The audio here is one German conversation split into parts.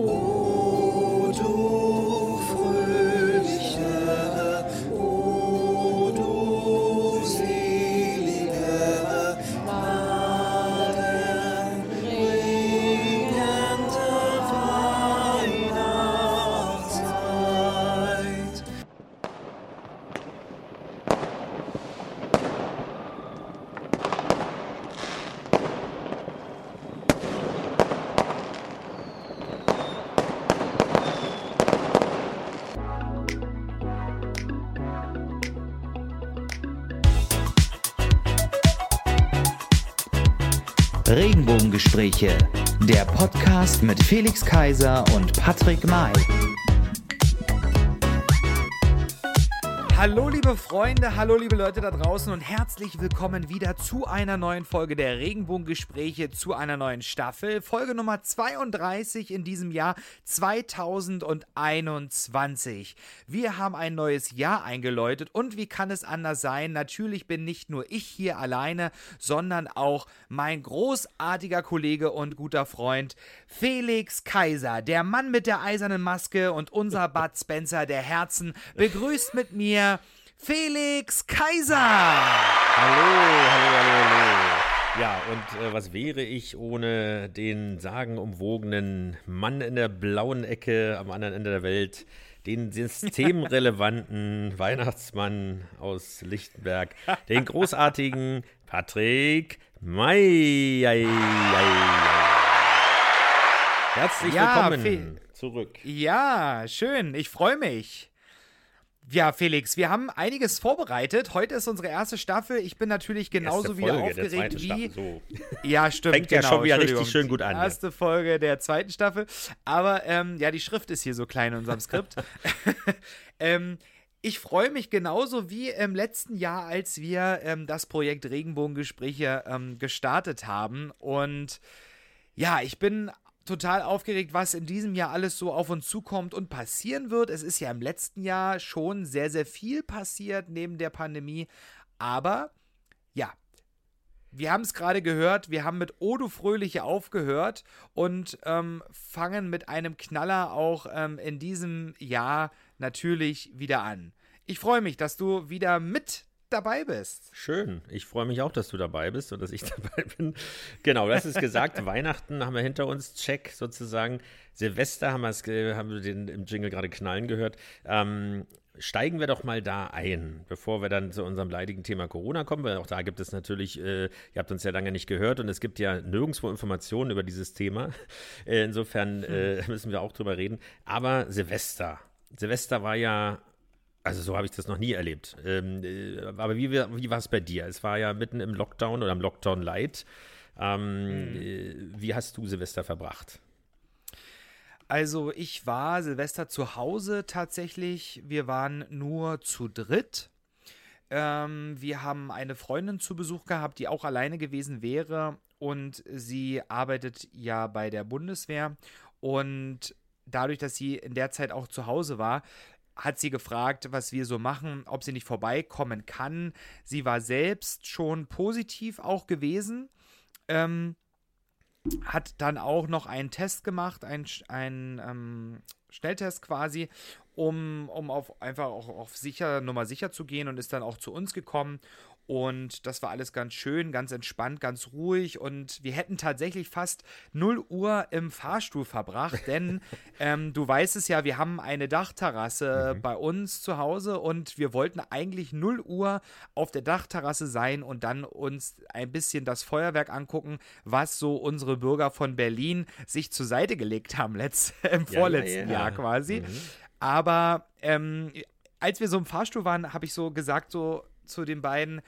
Ooh. Regenbogengespräche, der Podcast mit Felix Kaiser und Patrick May. Hallo liebe Freunde, hallo liebe Leute da draußen und herzlich willkommen wieder zu einer neuen Folge der Regenbogengespräche, zu einer neuen Staffel. Folge Nummer 32 in diesem Jahr 2021. Wir haben ein neues Jahr eingeläutet und wie kann es anders sein? Natürlich bin nicht nur ich hier alleine, sondern auch mein großartiger Kollege und guter Freund Felix Kaiser, der Mann mit der eisernen Maske und unser Bud Spencer der Herzen, begrüßt mit mir Felix Kaiser. Hallo, hallo, hallo, hallo. Ja, und äh, was wäre ich ohne den sagenumwogenen Mann in der blauen Ecke am anderen Ende der Welt, den systemrelevanten Weihnachtsmann aus Lichtenberg, den großartigen Patrick May. Herzlich Ja, willkommen Fe- zurück. Ja, schön, ich freue mich. Ja, Felix, wir haben einiges vorbereitet. Heute ist unsere erste Staffel. Ich bin natürlich genauso wieder aufgeregt wie. So. Ja, stimmt. Fängt ja genau, schon wieder richtig schön gut an, ja. Erste Folge der zweiten Staffel. Aber ähm, ja, die Schrift ist hier so klein in unserem Skript. ähm, ich freue mich genauso wie im letzten Jahr, als wir ähm, das Projekt Regenbogengespräche ähm, gestartet haben. Und ja, ich bin total aufgeregt, was in diesem Jahr alles so auf uns zukommt und passieren wird. Es ist ja im letzten Jahr schon sehr, sehr viel passiert neben der Pandemie. Aber ja, wir haben es gerade gehört, wir haben mit Odo Fröhliche aufgehört und ähm, fangen mit einem Knaller auch ähm, in diesem Jahr natürlich wieder an. Ich freue mich, dass du wieder mit dabei bist. Schön. Ich freue mich auch, dass du dabei bist und dass ich dabei bin. Genau, das ist gesagt. Weihnachten haben wir hinter uns. Check sozusagen. Silvester haben, haben wir den im Jingle gerade knallen gehört. Ähm, steigen wir doch mal da ein, bevor wir dann zu unserem leidigen Thema Corona kommen, weil auch da gibt es natürlich, äh, ihr habt uns ja lange nicht gehört und es gibt ja nirgendwo Informationen über dieses Thema. Äh, insofern äh, müssen wir auch drüber reden. Aber Silvester. Silvester war ja also so habe ich das noch nie erlebt. Ähm, äh, aber wie, wie war es bei dir? Es war ja mitten im Lockdown oder im Lockdown Light. Ähm, äh, wie hast du Silvester verbracht? Also ich war Silvester zu Hause tatsächlich. Wir waren nur zu dritt. Ähm, wir haben eine Freundin zu Besuch gehabt, die auch alleine gewesen wäre. Und sie arbeitet ja bei der Bundeswehr. Und dadurch, dass sie in der Zeit auch zu Hause war, hat sie gefragt, was wir so machen, ob sie nicht vorbeikommen kann. Sie war selbst schon positiv auch gewesen. Ähm, hat dann auch noch einen Test gemacht, einen, ähm, Schnelltest quasi, um, um auf einfach auch auf sicher, Nummer sicher zu gehen und ist dann auch zu uns gekommen. Und das war alles ganz schön, ganz entspannt, ganz ruhig. Und wir hätten tatsächlich fast 0 Uhr im Fahrstuhl verbracht, denn ähm, du weißt es ja, wir haben eine Dachterrasse bei uns zu Hause und wir wollten eigentlich 0 Uhr auf der Dachterrasse sein und dann uns ein bisschen das Feuerwerk angucken, was so unsere Bürger von Berlin sich zur Seite gelegt haben, letzt, im Ja, vorletzten ja, ja. Jahr quasi. Mhm. Aber ähm, als wir so im Fahrstuhl waren, habe ich so gesagt, so zu den beiden,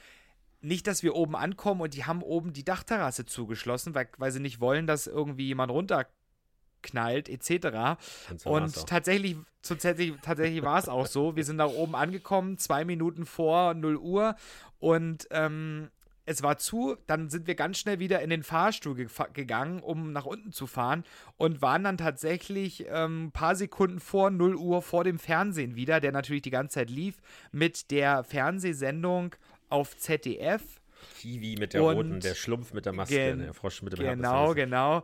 nicht, dass wir oben ankommen und die haben oben die Dachterrasse zugeschlossen, weil, weil sie nicht wollen, dass irgendwie jemand runterknallt, etc. Und tatsächlich, tatsächlich, tatsächlich war es auch so. Wir sind da oben angekommen, zwei Minuten vor 0 Uhr und ähm, es war zu, dann sind wir ganz schnell wieder in den Fahrstuhl gefa- gegangen, um nach unten zu fahren und waren dann tatsächlich ein paar Sekunden vor 0 Uhr vor dem Fernsehen wieder, der natürlich die ganze Zeit lief, mit der Fernsehsendung auf ZDF. Kiwi mit der Und roten, der Schlumpf mit der Maske, der Frosch mit dem Genau, Herpes. genau.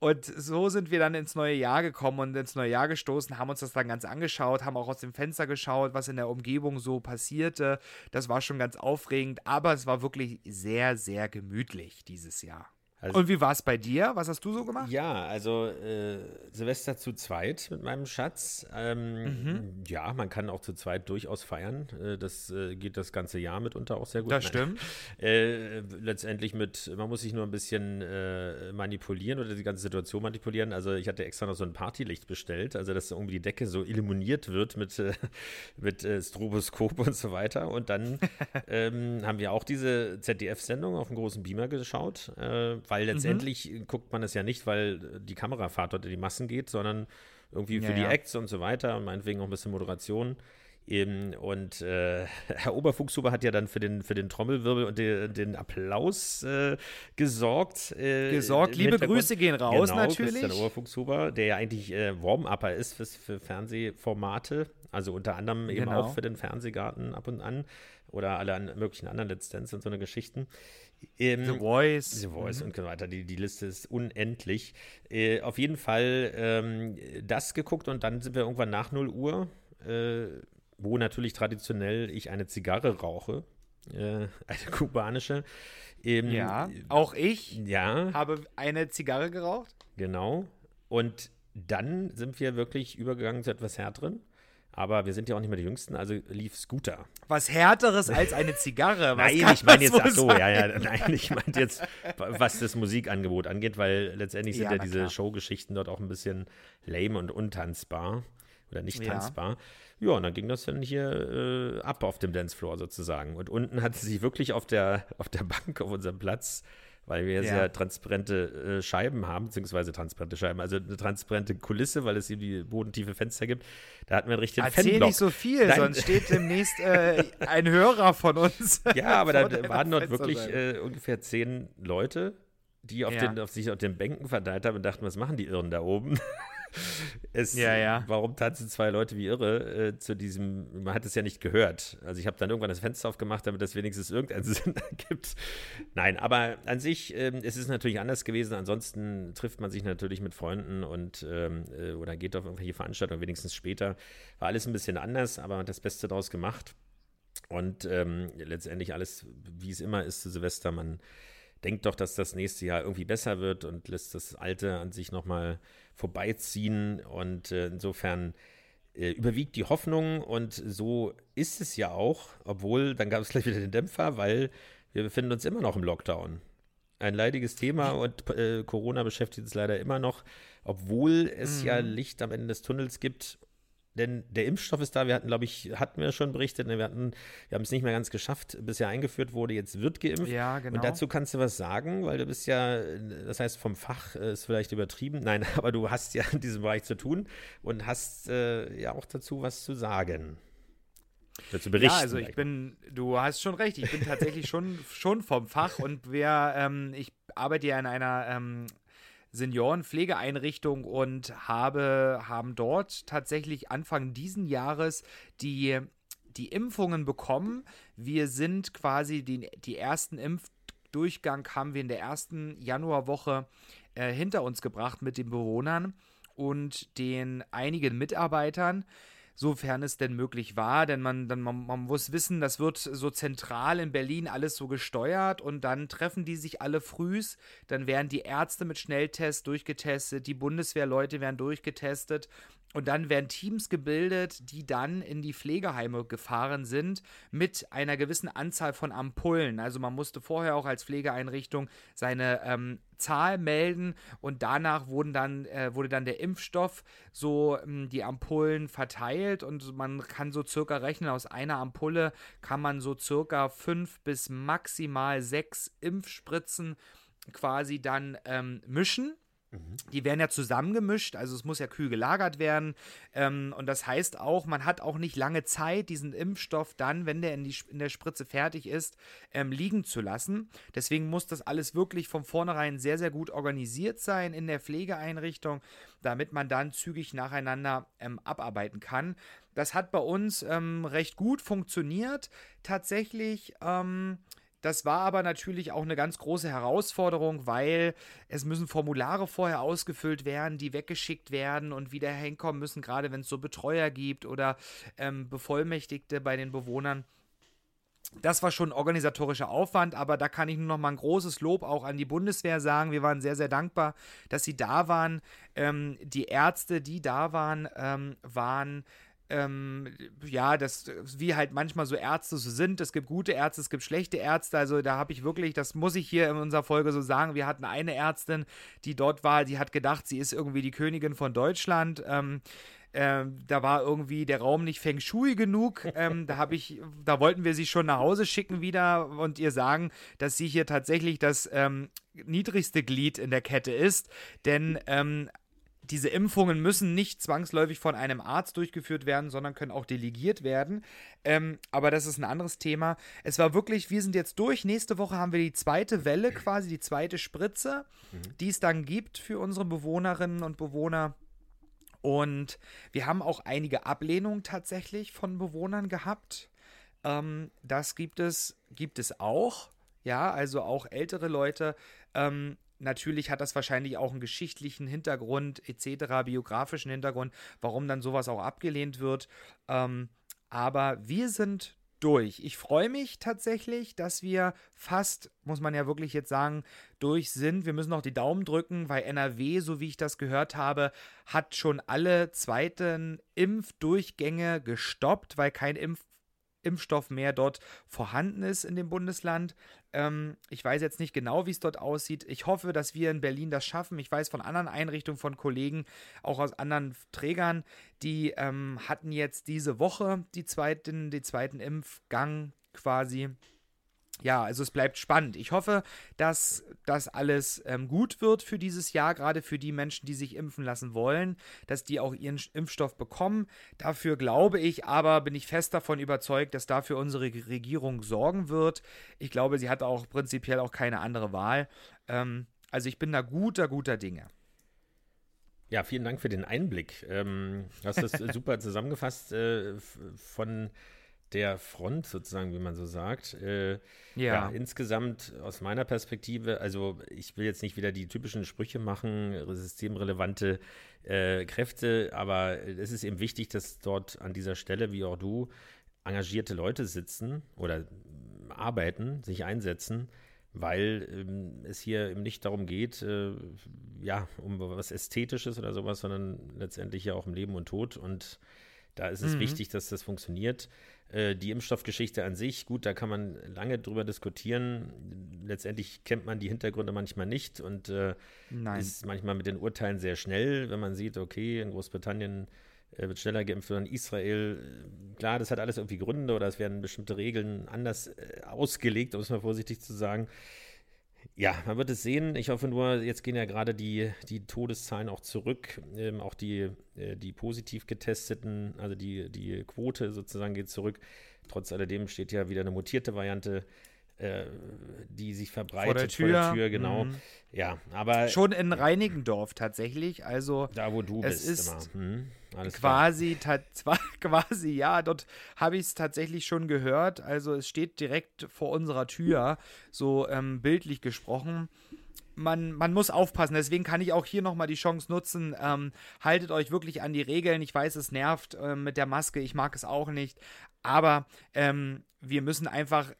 Und so sind wir dann ins neue Jahr gekommen und ins neue Jahr gestoßen, haben uns das dann ganz angeschaut, haben auch aus dem Fenster geschaut, was in der Umgebung so passierte. Das war schon ganz aufregend, aber es war wirklich sehr, sehr gemütlich dieses Jahr. Also- und wie war es bei dir? Was hast du so gemacht? Ja, also äh, Silvester zu zweit mit meinem Schatz. Ähm, Ja, man kann auch zu zweit durchaus feiern. Äh, das äh, geht das ganze Jahr mitunter auch sehr gut. Das Nein. stimmt. Äh, letztendlich mit, man muss sich nur ein bisschen äh, manipulieren oder die ganze Situation manipulieren. Also ich hatte extra noch so ein Partylicht bestellt, also dass irgendwie die Decke so illuminiert wird mit, äh, mit Stroboskop und so weiter. Und dann ähm, haben wir auch diese ZDF-Sendung auf dem großen Beamer geschaut, weil letztendlich guckt man es ja nicht, weil die Kamerafahrt dort in die Massen geht, sondern irgendwie für Ja, die ja. Acts und so weiter und meinetwegen auch ein bisschen Moderation. Eben, und äh, Herr Oberfuchshuber hat ja dann für den, für den Trommelwirbel und den, den Applaus äh, gesorgt. Äh, Gesorgt. Liebe. Grüße gehen raus, genau, natürlich. Christian Oberfuchshuber, der ja eigentlich äh, Warm-Upper ist fürs, für Fernsehformate, also unter anderem eben Genau. auch für den Fernsehgarten ab und an oder alle möglichen anderen Let's Dance und so eine Geschichten. Ähm, The Voice. The Voice und so weiter. Die, die Liste ist unendlich. Äh, auf jeden Fall ähm, das geguckt und dann sind wir irgendwann nach 0 Uhr, äh, wo natürlich traditionell ich eine Zigarre rauche. Äh, eine kubanische. Ähm, Ja, auch ich Ja, habe eine Zigarre geraucht. genau. Und dann sind wir wirklich übergegangen zu etwas härteren. Aber wir sind ja auch nicht mehr die Jüngsten, also lief Scooter. Was härteres als eine Zigarre. Was Nein, ich meine jetzt, ach so, ja, ja, nein, ich meine jetzt, was das Musikangebot angeht, weil letztendlich sind Ja, ja, diese. Showgeschichten dort auch ein bisschen lame und untanzbar oder nicht Ja. tanzbar. Ja, und dann ging das dann hier äh, ab auf dem Dancefloor sozusagen. Und unten hat sie sich wirklich auf der, auf der Bank, auf unserem Platz, weil wir Ja. sehr transparente äh, Scheiben haben, beziehungsweise transparente Scheiben, also eine transparente Kulisse, weil es eben die bodentiefe Fenster gibt. Da hatten wir einen richtigen Erzähl Fanblock. nicht so viel, Nein. sonst steht demnächst äh, ein Hörer von uns. Ja, aber da waren dort wirklich äh, ungefähr zehn Leute, die auf, Ja. den, auf sich auf den Bänken verteilt haben und dachten, was machen die Irren da oben? Es, Ja, ja. Warum tanzen zwei Leute wie irre äh, zu diesem, man hat es ja nicht gehört. Also ich habe dann irgendwann das Fenster aufgemacht, damit das wenigstens irgendeinen Sinn ergibt. Nein, aber an sich ähm, es ist es natürlich anders gewesen. Ansonsten trifft man sich natürlich mit Freunden und ähm, äh, oder geht auf irgendwelche Veranstaltungen, wenigstens später. War alles ein bisschen anders, aber man hat das Beste daraus gemacht. Und ähm, letztendlich alles, wie es immer ist zu Silvester, man denkt doch, dass das nächste Jahr irgendwie besser wird und lässt das Alte an sich nochmal vorbeiziehen. Und äh, insofern äh, überwiegt die Hoffnung und so ist es ja auch, obwohl dann gab es gleich wieder den Dämpfer, weil wir befinden uns immer noch im Lockdown. Ein leidiges Thema und äh, Corona beschäftigt uns leider immer noch, obwohl es ja Licht am Ende des Tunnels gibt. Denn der Impfstoff ist da. Wir hatten, glaube ich, hatten wir schon berichtet, ne, wir hatten, wir haben es nicht mehr ganz geschafft, bis er eingeführt wurde. Jetzt wird geimpft. Ja, genau. Und dazu kannst du was sagen, weil du bist ja, das heißt vom Fach äh, ist vielleicht übertrieben, nein, aber du hast ja in diesem Bereich zu tun und hast äh, ja auch dazu was zu sagen. Oder zu berichten. Ja, also ich bin, du hast schon recht, ich bin tatsächlich schon, schon vom Fach und wir, ähm, ich arbeite ja in einer ähm, Seniorenpflegeeinrichtung und habe, haben dort tatsächlich Anfang diesen Jahres die, die Impfungen bekommen. Wir sind quasi die, die ersten Impfdurchgang haben wir in der ersten Januarwoche äh, hinter uns gebracht mit den Bewohnern und den einigen Mitarbeitern sofern es denn möglich war, denn man, dann, man, man muss wissen, das wird so zentral in Berlin alles so gesteuert und dann treffen die sich alle frühs, dann werden die Ärzte mit Schnelltests durchgetestet, die Bundeswehrleute werden durchgetestet und dann werden Teams gebildet, die dann in die Pflegeheime gefahren sind mit einer gewissen Anzahl von Ampullen. Also man musste vorher auch als Pflegeeinrichtung seine ähm, Zahl melden und danach wurden dann, äh, wurde dann der Impfstoff so ähm, die Ampullen verteilt und man kann so circa rechnen, aus einer Ampulle kann man so circa fünf bis maximal sechs Impfspritzen quasi dann ähm, mischen. Die werden ja zusammengemischt, also es muss ja kühl gelagert werden. Ähm, und das heißt auch, man hat auch nicht lange Zeit, diesen Impfstoff dann, wenn der in, die, in der Spritze fertig ist, ähm, liegen zu lassen. Deswegen muss das alles wirklich von vornherein sehr, sehr gut organisiert sein in der Pflegeeinrichtung, damit man dann zügig nacheinander ähm, abarbeiten kann. Das hat bei uns ähm, recht gut funktioniert. Tatsächlich. Das war aber natürlich auch eine ganz große Herausforderung, weil es müssen Formulare vorher ausgefüllt werden, die weggeschickt werden und wieder hinkommen müssen, gerade wenn es so Betreuer gibt oder ähm, Bevollmächtigte bei den Bewohnern. Das war schon ein organisatorischer Aufwand, aber da kann ich nur noch mal ein großes Lob auch an die Bundeswehr sagen. Wir waren sehr, sehr dankbar, dass sie da waren. Ähm, die Ärzte, die da waren, ähm, waren ähm, ja, das, wie halt manchmal so Ärzte so sind. Es gibt gute Ärzte, es gibt schlechte Ärzte. Also da habe ich wirklich, das muss ich hier in unserer Folge so sagen. Wir hatten eine Ärztin, die dort war, die hat gedacht, sie ist irgendwie die Königin von Deutschland. Ähm, ähm, da war irgendwie der Raum nicht Feng Shui genug. Ähm, da habe ich, da wollten wir sie schon nach Hause schicken wieder und ihr sagen, dass sie hier tatsächlich das ähm, niedrigste Glied in der Kette ist. Denn ähm, diese Impfungen müssen nicht zwangsläufig von einem Arzt durchgeführt werden, sondern können auch delegiert werden. Ähm, aber das ist ein anderes Thema. Es war wirklich, wir sind jetzt durch. Nächste Woche haben wir die zweite Welle quasi, die zweite Spritze, mhm. die es dann gibt für unsere Bewohnerinnen und Bewohner. Und wir haben auch einige Ablehnungen tatsächlich von Bewohnern gehabt. Ähm, das gibt es, gibt es auch. Ja, also auch ältere Leute ähm, Natürlich hat das wahrscheinlich auch einen geschichtlichen Hintergrund etc., biografischen Hintergrund, warum dann sowas auch abgelehnt wird. Ähm, aber wir sind durch. Ich freue mich tatsächlich, dass wir fast, muss man ja wirklich jetzt sagen, durch sind. Wir müssen noch die Daumen drücken, weil NRW, so wie ich das gehört habe, hat schon alle zweiten Impfdurchgänge gestoppt, weil kein Impf Impfstoff mehr dort vorhanden ist in dem Bundesland. Ähm, ich weiß jetzt nicht genau, wie es dort aussieht. Ich hoffe, dass wir in Berlin das schaffen. Ich weiß von anderen Einrichtungen, von Kollegen, auch aus anderen Trägern, die ähm, hatten jetzt diese Woche die zweiten, die zweiten Impfgang quasi ja, also es bleibt spannend. Ich hoffe, dass das alles ähm, gut wird für dieses Jahr, gerade für die Menschen, die sich impfen lassen wollen, dass die auch ihren Impfstoff bekommen. Dafür glaube ich aber, bin ich fest davon überzeugt, dass dafür unsere Regierung sorgen wird. Ich glaube, sie hat auch prinzipiell auch keine andere Wahl. Ähm, also ich bin da guter, guter Dinge. Ja, vielen Dank für den Einblick. Ähm, du hast das super zusammengefasst äh, von der Front sozusagen, wie man so sagt. Äh, ja. ja. insgesamt aus meiner Perspektive, also ich will jetzt nicht wieder die typischen Sprüche machen, systemrelevante äh, Kräfte, aber es ist eben wichtig, dass dort an dieser Stelle, wie auch du, engagierte Leute sitzen oder arbeiten, sich einsetzen, weil ähm, es hier eben nicht darum geht, äh, ja, um was Ästhetisches oder sowas, sondern letztendlich ja auch um Leben und Tod und da ist es mhm. wichtig, dass das funktioniert. Äh, die Impfstoffgeschichte an sich, gut, da kann man lange drüber diskutieren. Letztendlich kennt man die Hintergründe manchmal nicht und äh, ist manchmal mit den Urteilen sehr schnell, wenn man sieht, okay, in Großbritannien äh, wird schneller geimpft oder in Israel. Klar, das hat alles irgendwie Gründe oder es werden bestimmte Regeln anders äh, ausgelegt, um es mal vorsichtig zu sagen. Ja, man wird es sehen. Ich hoffe nur, jetzt gehen ja gerade die, die Todeszahlen auch zurück. Ähm, auch die, äh, die positiv getesteten, also die, die Quote sozusagen geht zurück. Trotz alledem steht ja wieder eine mutierte Variante äh, die sich verbreitet vor der Tür, vor der Tür genau. Mhm. Ja, aber schon in Reinigendorf tatsächlich, also da wo du es bist ist hm, quasi zwar quasi ja, dort habe ich es tatsächlich schon gehört, also es steht direkt vor unserer Tür, so ähm, bildlich gesprochen. Man, man, muss aufpassen. Deswegen kann ich auch hier nochmal die Chance nutzen. Ähm, haltet euch wirklich an die Regeln. Ich weiß, es nervt äh, mit der Maske. Ich mag es auch nicht. Aber ähm, wir müssen einfach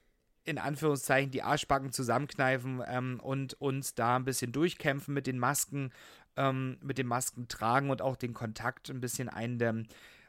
in Anführungszeichen die Arschbacken zusammenkneifen ähm, und uns da ein bisschen durchkämpfen mit den Masken, ähm, mit dem Masken tragen und auch den Kontakt ein bisschen eindämmen.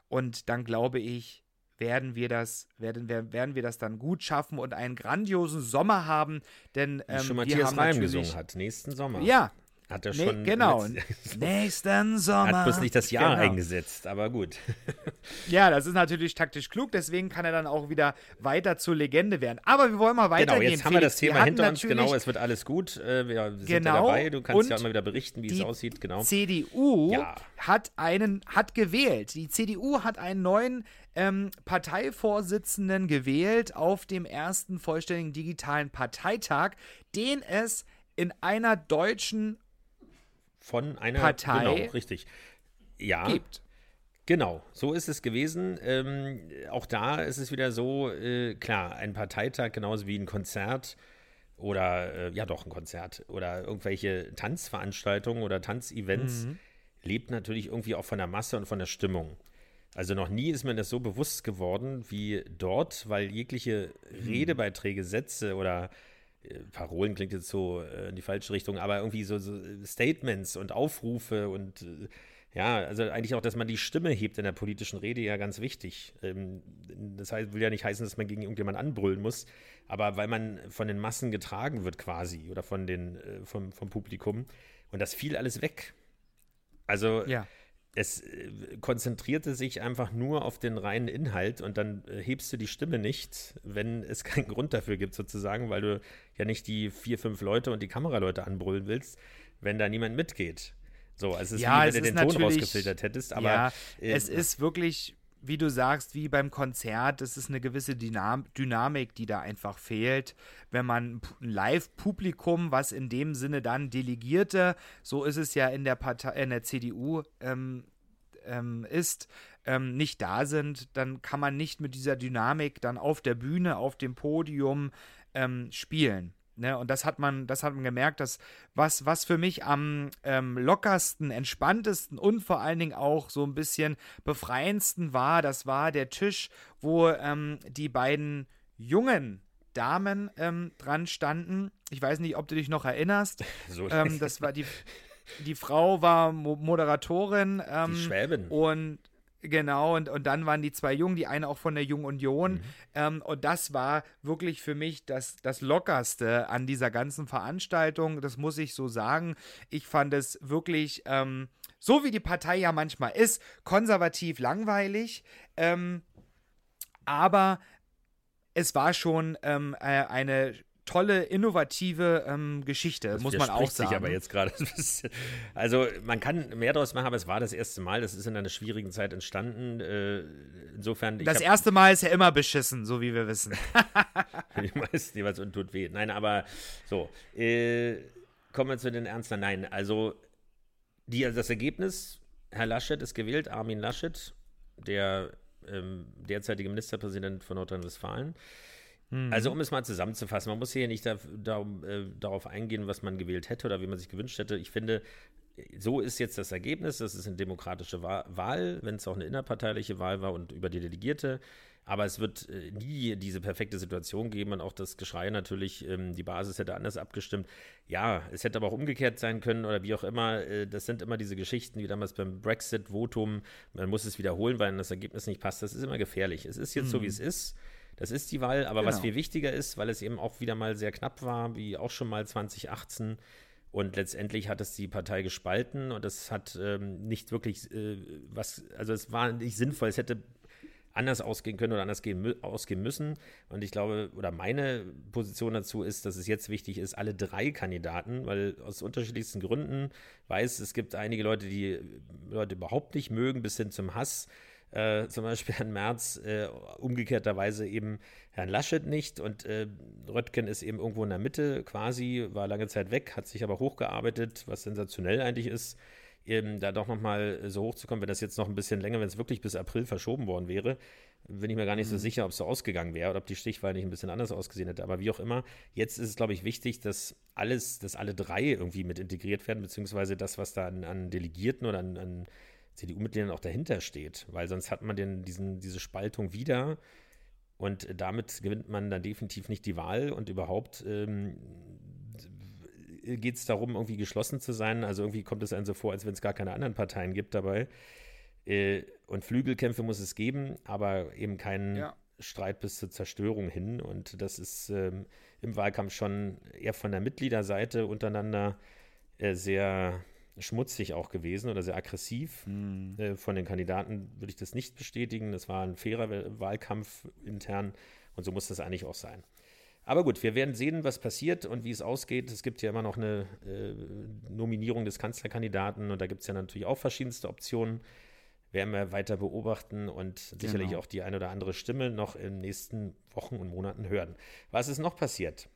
Und dann glaube ich, werden wir das, werden, werden wir das dann gut schaffen und einen grandiosen Sommer haben, denn ähm, schon Matthias Reim gesungen hat, nächsten Sommer. Ja, hat er schon. Nee, genau. Nächsten Sommer. Hat bloß nicht das Jahr genau. eingesetzt, aber gut. ja, das ist natürlich taktisch klug, deswegen kann er dann auch wieder weiter zur Legende werden. Aber wir wollen mal weitergehen. Genau, jetzt haben wir das Thema hinter uns. Genau, es wird alles gut. Äh, wir sind genau, ja dabei. Du kannst ja immer wieder berichten, wie es aussieht. Genau. CDU ja. hat einen, hat gewählt. Die CDU hat einen neuen ähm, Parteivorsitzenden gewählt auf dem ersten vollständigen digitalen Parteitag, den es in einer deutschen von einer Partei genau, richtig. Ja. Gibt. Genau, so ist es gewesen. Ähm, auch da ist es wieder so, äh, klar, ein Parteitag genauso wie ein Konzert oder äh, ja doch ein Konzert oder irgendwelche Tanzveranstaltungen oder Tanzevents Mhm. lebt natürlich irgendwie auch von der Masse und von der Stimmung. Also noch nie ist mir das so bewusst geworden wie dort, weil jegliche Redebeiträge, Sätze oder Parolen klingt jetzt so äh, in die falsche Richtung, aber irgendwie so, so äh, Statements und Aufrufe und äh, ja, also eigentlich auch, dass man die Stimme hebt in der politischen Rede, ja ganz wichtig. Ähm, das heißt, will ja nicht heißen, dass man gegen irgendjemanden anbrüllen muss, aber weil man von den Massen getragen wird quasi oder von den, äh, vom, vom Publikum und das fiel alles weg. Also Ja. Es äh, konzentrierte sich einfach nur auf den reinen Inhalt und dann äh, hebst du die Stimme nicht, wenn es keinen Grund dafür gibt, sozusagen, weil du ja nicht die vier, fünf Leute und die Kameraleute anbrüllen willst, wenn da niemand mitgeht. So, also es ist Ja, wie wenn du den Ton rausgefiltert hättest, aber ja, äh, es ist wirklich, wie du sagst, wie beim Konzert, es ist eine gewisse Dynam Dynamik, die da einfach fehlt. Wenn man ein Live-Publikum, was in dem Sinne dann Delegierte, so ist es ja in der Partei, in der CDU, ähm, ähm, ist, ähm, nicht da sind, dann kann man nicht mit dieser Dynamik dann auf der Bühne, auf dem Podium ähm, spielen. Ne? Und das hat man, das hat man gemerkt, dass was, was für mich am ähm, lockersten, entspanntesten und vor allen Dingen auch so ein bisschen befreiendsten war, das war der Tisch, wo ähm, die beiden jungen Damen ähm, dran standen. Ich weiß nicht, ob du dich noch erinnerst. so ähm, das war die, die Frau war Mo Moderatorin. Ähm, die Schwäbin. und genau, und, und dann waren die zwei Jungen, die eine auch von der Jungen Union. Mhm. Ähm, und das war wirklich für mich das, das Lockerste an dieser ganzen Veranstaltung. Das muss ich so sagen. Ich fand es wirklich, ähm, so wie die Partei ja manchmal ist, konservativ langweilig. Ähm, aber es war schon ähm, äh, eine tolle, innovative ähm, Geschichte, Das muss man auch widerspricht sich sagen. aber jetzt gerade. Also man kann mehr daraus machen, aber es war das erste Mal. Das ist in einer schwierigen Zeit entstanden. Äh, insofern. das erste Mal ist ja immer beschissen, so wie wir wissen. Die meisten jeweils und tut weh. Nein, aber so. Äh, kommen wir zu den Ernsten. Nein, also die, also das Ergebnis, Herr Laschet ist gewählt, Armin Laschet, der ähm, derzeitige Ministerpräsident von Nordrhein-Westfalen. Also um es mal zusammenzufassen, man muss hier nicht da, da, äh, darauf eingehen, was man gewählt hätte oder wie man sich gewünscht hätte. Ich finde, so ist jetzt das Ergebnis. Das ist eine demokratische Wa- Wahl, wenn es auch eine innerparteiliche Wahl war und über die Delegierte. Aber es wird äh, nie diese perfekte Situation geben und auch das Geschrei natürlich, ähm, die Basis hätte anders abgestimmt. Ja, es hätte aber auch umgekehrt sein können oder wie auch immer. Äh, das sind immer diese Geschichten, wie damals beim Brexit-Votum. Man muss es wiederholen, weil das Ergebnis nicht passt. Das ist immer gefährlich. Es ist jetzt so, wie es ist. Das ist die Wahl, aber was Genau. viel wichtiger ist, weil es eben auch wieder mal sehr knapp war, wie auch schon mal 2018. Und letztendlich hat es die Partei gespalten und es hat ähm, nicht wirklich äh, was, also es war nicht sinnvoll, es hätte anders ausgehen können oder anders gehen, ausgehen müssen. Und ich glaube, oder meine Position dazu ist, dass es jetzt wichtig ist, alle drei Kandidaten, weil aus unterschiedlichsten Gründen weiß, es gibt einige Leute, die Leute überhaupt nicht mögen, bis hin zum Hass. Äh, zum Beispiel Herrn Merz, äh, umgekehrterweise eben Herrn Laschet nicht und äh, Röttgen ist eben irgendwo in der Mitte quasi, war lange Zeit weg, hat sich aber hochgearbeitet, was sensationell eigentlich ist, eben da doch nochmal so hochzukommen, wenn das jetzt noch ein bisschen länger, wenn es wirklich bis April verschoben worden wäre, bin ich mir gar nicht so sicher, ob es so ausgegangen wäre oder ob die Stichwahl nicht ein bisschen anders ausgesehen hätte. Aber wie auch immer, jetzt ist es, glaube ich, wichtig, dass alles, dass alle drei irgendwie mit integriert werden, beziehungsweise das, was da an, an Delegierten oder an, an CDU-Mitgliedern auch dahinter steht, weil sonst hat man den, diesen, diese Spaltung wieder und damit gewinnt man dann definitiv nicht die Wahl und überhaupt ähm, geht es darum, irgendwie geschlossen zu sein. Also irgendwie kommt es einem so vor, als wenn es gar keine anderen Parteien gibt dabei. Äh, und Flügelkämpfe muss es geben, aber eben keinen Ja. Streit bis zur Zerstörung hin. Und das ist ähm, im Wahlkampf schon eher von der Mitgliederseite untereinander äh, sehr schmutzig auch gewesen oder sehr aggressiv. Äh, von den Kandidaten würde ich das nicht bestätigen. Das war ein fairer Wa- Wahlkampf intern und so muss das eigentlich auch sein. Aber gut, wir werden sehen, was passiert und wie es ausgeht. Es gibt ja immer noch eine äh, Nominierung des Kanzlerkandidaten und da gibt es ja natürlich auch verschiedenste Optionen. Werden wir weiter beobachten und sicherlich Genau. auch die eine oder andere Stimme noch in den nächsten Wochen und Monaten hören. Was ist noch passiert?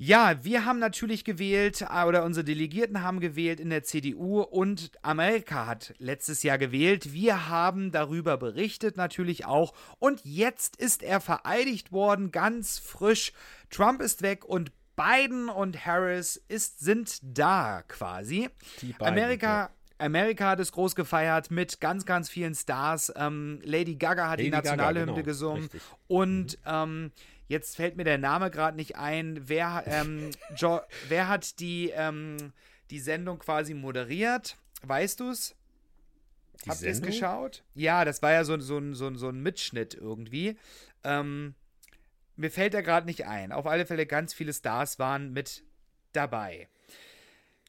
Ja, wir haben natürlich gewählt, äh, oder unsere Delegierten haben gewählt in der CDU und Amerika hat letztes Jahr gewählt. Wir haben darüber berichtet natürlich auch. Und jetzt ist er vereidigt worden, ganz frisch. Trump ist weg und Biden und Harris ist, sind da quasi. Die beiden, Amerika. Amerika hat es groß gefeiert mit ganz, ganz vielen Stars. Ähm, Lady Gaga hat die Lady Gaga, Nationalhymne genau, gesungen. richtig. Und ähm, jetzt fällt mir der Name gerade nicht ein. Wer, ähm, jo wer hat die, ähm, die Sendung quasi moderiert? Weißt du's? Die Habt ihr es geschaut? Ja, das war ja so, so, ein- so, so ein Mitschnitt irgendwie. Ähm, mir fällt da gerade nicht ein. Auf alle Fälle ganz viele Stars waren mit dabei.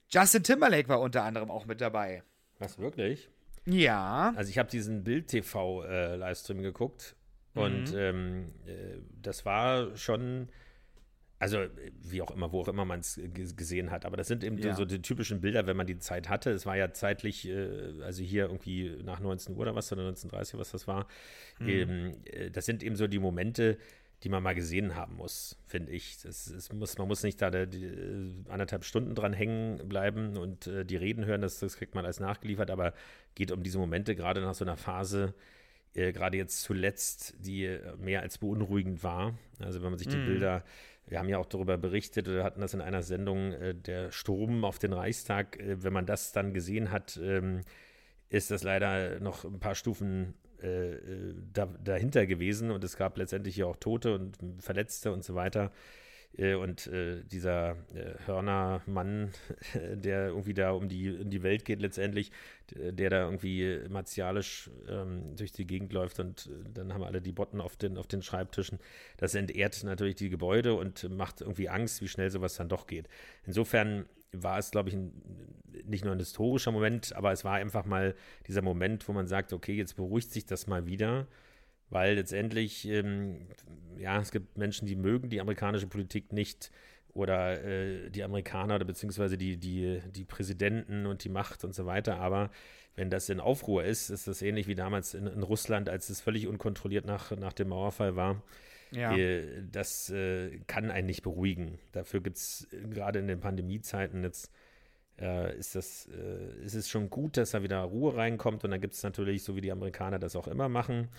Justin Timberlake war unter anderem auch mit dabei. Was, wirklich? Ja. Also ich habe diesen Bild-TV-Livestream geguckt und ähm, äh, das war schon, also wie auch immer, wo auch immer man es gesehen hat, aber das sind eben Ja. so die typischen Bilder, wenn man die Zeit hatte. Es war ja zeitlich, äh, also hier irgendwie nach 19 Uhr oder was, oder 19.30 Uhr, was das war. Ähm, äh, das sind eben so die Momente, die man mal gesehen haben muss, finde ich. Das, es muss, man muss nicht da die, die, äh, anderthalb Stunden dran hängen bleiben und äh, die Reden hören, das, das kriegt man alles nachgeliefert, aber geht um diese Momente, gerade nach so einer Phase, äh, gerade jetzt zuletzt, die äh, mehr als beunruhigend war. Also wenn man sich die Bilder, wir haben ja auch darüber berichtet oder hatten das in einer Sendung, äh, der Sturm auf den Reichstag, äh, wenn man das dann gesehen hat, ähm, ist das leider noch ein paar Stufen äh, äh, da, dahinter gewesen und es gab letztendlich ja auch Tote und Verletzte und so weiter. Äh, Und äh, dieser äh, Hörnermann, der irgendwie da um die, um die Welt geht letztendlich, der da irgendwie martialisch ähm, durch die Gegend läuft und dann haben alle die Botten auf den, auf den Schreibtischen. Das entehrt natürlich die Gebäude und macht irgendwie Angst, wie schnell sowas dann doch geht. Insofern war es, glaube ich, ein, nicht nur ein historischer Moment, aber es war einfach mal dieser Moment, wo man sagt, okay, jetzt beruhigt sich das mal wieder, weil letztendlich, ähm, ja, es gibt Menschen, die mögen die amerikanische Politik nicht oder äh, die Amerikaner oder beziehungsweise die, die, die Präsidenten und die Macht und so weiter, aber wenn das in Aufruhr ist, ist das ähnlich wie damals in, in Russland, als es völlig unkontrolliert nach, nach dem Mauerfall war. Ja. Äh, das äh, kann einen nicht beruhigen. Dafür gibt es gerade in den Pandemiezeiten jetzt äh, ist das, äh, ist es schon gut, dass da wieder Ruhe reinkommt und dann gibt es natürlich, so wie die Amerikaner das auch immer machen,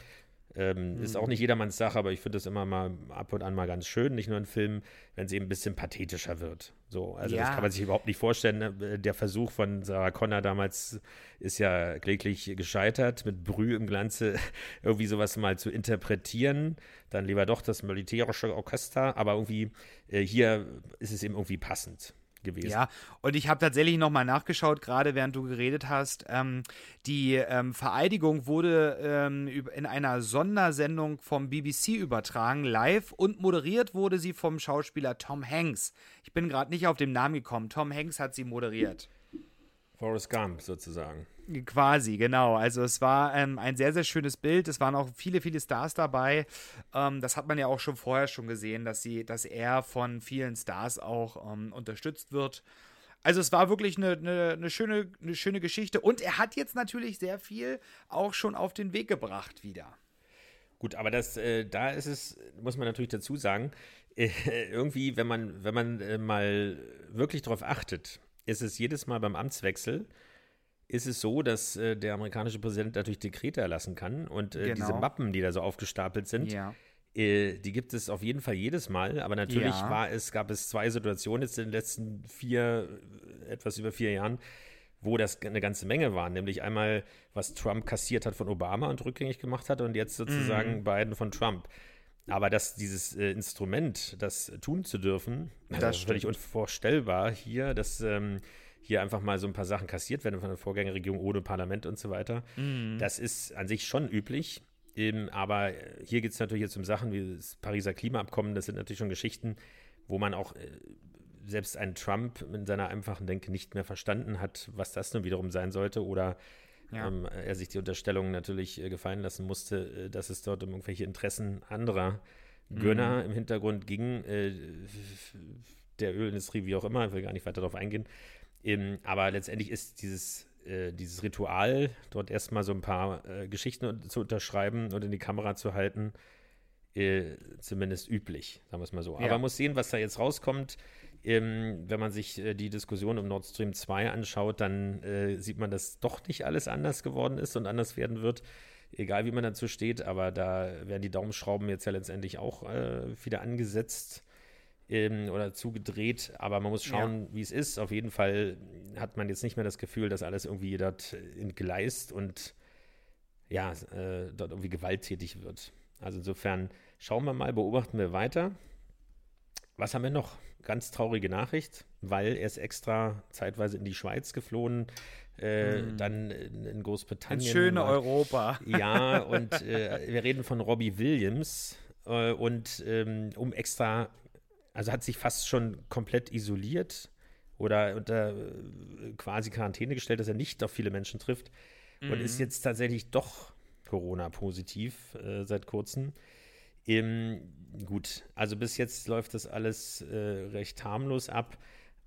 ähm, Ist auch nicht jedermanns Sache, aber ich finde das immer mal ab und an mal ganz schön, nicht nur in Filmen, wenn es eben ein bisschen pathetischer wird. So, also das Ja. kann man sich überhaupt nicht vorstellen. ne? Der Versuch von Sarah Connor damals ist ja kläglich gescheitert, mit Brüh im Glanze irgendwie sowas mal zu interpretieren. Dann lieber doch das militärische Orchester, aber irgendwie äh, hier ist es eben irgendwie passend gewesen. Ja, und ich habe tatsächlich nochmal nachgeschaut, gerade während du geredet hast. Ähm, die ähm, Vereidigung wurde ähm, in einer Sondersendung vom BBC übertragen, live, und moderiert wurde sie vom Schauspieler Tom Hanks. Ich bin gerade nicht auf den Namen gekommen. Tom Hanks hat sie moderiert. Forrest Gump sozusagen. Quasi, genau. Also es war ähm, ein sehr, sehr schönes Bild. Es waren auch viele, viele Stars dabei. Ähm, das hat man ja auch schon vorher schon gesehen, dass sie, dass er von vielen Stars auch ähm, unterstützt wird. Also es war wirklich eine, eine, eine, schöne, eine schöne Geschichte. Und er hat jetzt natürlich sehr viel auch schon auf den Weg gebracht wieder. Gut, aber das, äh, da ist es, muss man natürlich dazu sagen, äh, irgendwie, wenn man, wenn man äh, mal wirklich darauf achtet, ist es jedes Mal beim Amtswechsel, ist es so, dass äh, der amerikanische Präsident natürlich Dekrete erlassen kann und äh, Genau. diese Mappen, die da so aufgestapelt sind, Ja. äh, die gibt es auf jeden Fall jedes Mal, aber natürlich Ja. war es, gab es zwei Situationen jetzt in den letzten vier, etwas über vier Jahren, wo das eine ganze Menge waren, nämlich einmal, was Trump kassiert hat von Obama und rückgängig gemacht hat und jetzt sozusagen Mhm. Biden von Trump. Aber dass dieses äh, Instrument, das tun zu dürfen, Das das ist völlig unvorstellbar hier, dass ähm, hier einfach mal so ein paar Sachen kassiert werden von der Vorgängerregierung ohne Parlament und so weiter. Mhm. Das ist an sich schon üblich. Ähm, aber äh, hier geht es natürlich jetzt um Sachen wie das Pariser Klimaabkommen. Das sind natürlich schon Geschichten, wo man auch äh, selbst ein Trump in seiner einfachen Denke nicht mehr verstanden hat, was das nun wiederum sein sollte. Oder Ja. ähm, er sich die Unterstellung natürlich äh, gefallen lassen musste, äh, dass es dort um irgendwelche Interessen anderer Gönner im Hintergrund ging, der Ölindustrie, wie auch immer, ich will gar nicht weiter darauf eingehen. Ähm, aber letztendlich ist dieses, äh, dieses Ritual, dort erstmal so ein paar äh, Geschichten zu unterschreiben und in die Kamera zu halten, äh, äh, zumindest üblich, sagen wir es mal so. Ja. Aber man muss sehen, was da jetzt rauskommt. Ähm, wenn man sich äh, die Diskussion um Nord Stream 2 anschaut, dann äh, sieht man, dass doch nicht alles anders geworden ist und anders werden wird. Egal wie man dazu steht, aber da werden die Daumenschrauben jetzt ja letztendlich auch äh, wieder angesetzt ähm, oder zugedreht. Aber man muss schauen, wie es ist. Auf jeden Fall hat man jetzt nicht mehr das Gefühl, dass alles irgendwie dort entgleist und ja, äh, dort irgendwie gewalttätig wird. Also insofern schauen wir mal, beobachten wir weiter. Was haben wir noch? Ganz traurige Nachricht, weil er ist extra zeitweise in die Schweiz geflohen, äh, dann in, Großbritannien. Ins schöne Europa. ja, und äh, wir reden von Robbie Williams äh, und ähm, um extra, also hat sich fast schon komplett isoliert oder unter äh, quasi Quarantäne gestellt, dass er nicht auf viele Menschen trifft und ist jetzt tatsächlich doch Corona-positiv äh, seit kurzem. Ähm, gut, also bis jetzt läuft das alles äh, recht harmlos ab,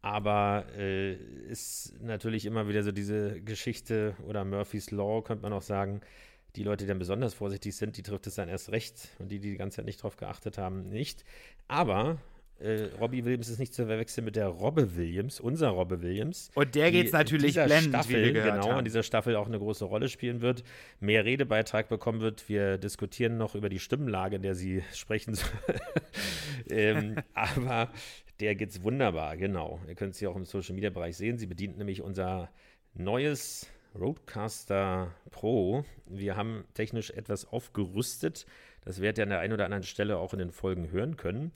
aber äh, ist natürlich immer wieder so diese Geschichte oder Murphy's Law, könnte man auch sagen. Die Leute, die dann besonders vorsichtig sind, die trifft es dann erst recht und die, die die ganze Zeit nicht drauf geachtet haben, nicht. Aber äh, Robbie Williams ist nicht zu verwechseln mit der Robbe Williams, unser Robbe Williams. Und der die geht's natürlich in dieser blendend, Staffel, wie wir gehört genau, haben. in dieser Staffel auch eine große Rolle spielen wird, mehr Redebeitrag bekommen wird. Wir diskutieren noch über die Stimmlage, in der sie sprechen soll. ähm, aber der geht's wunderbar, genau. Ihr könnt sie auch im Social Media Bereich sehen. Sie bedient nämlich unser neues Roadcaster Pro. Wir haben technisch etwas aufgerüstet. Das werdet ihr an der einen oder anderen Stelle auch in den Folgen hören können.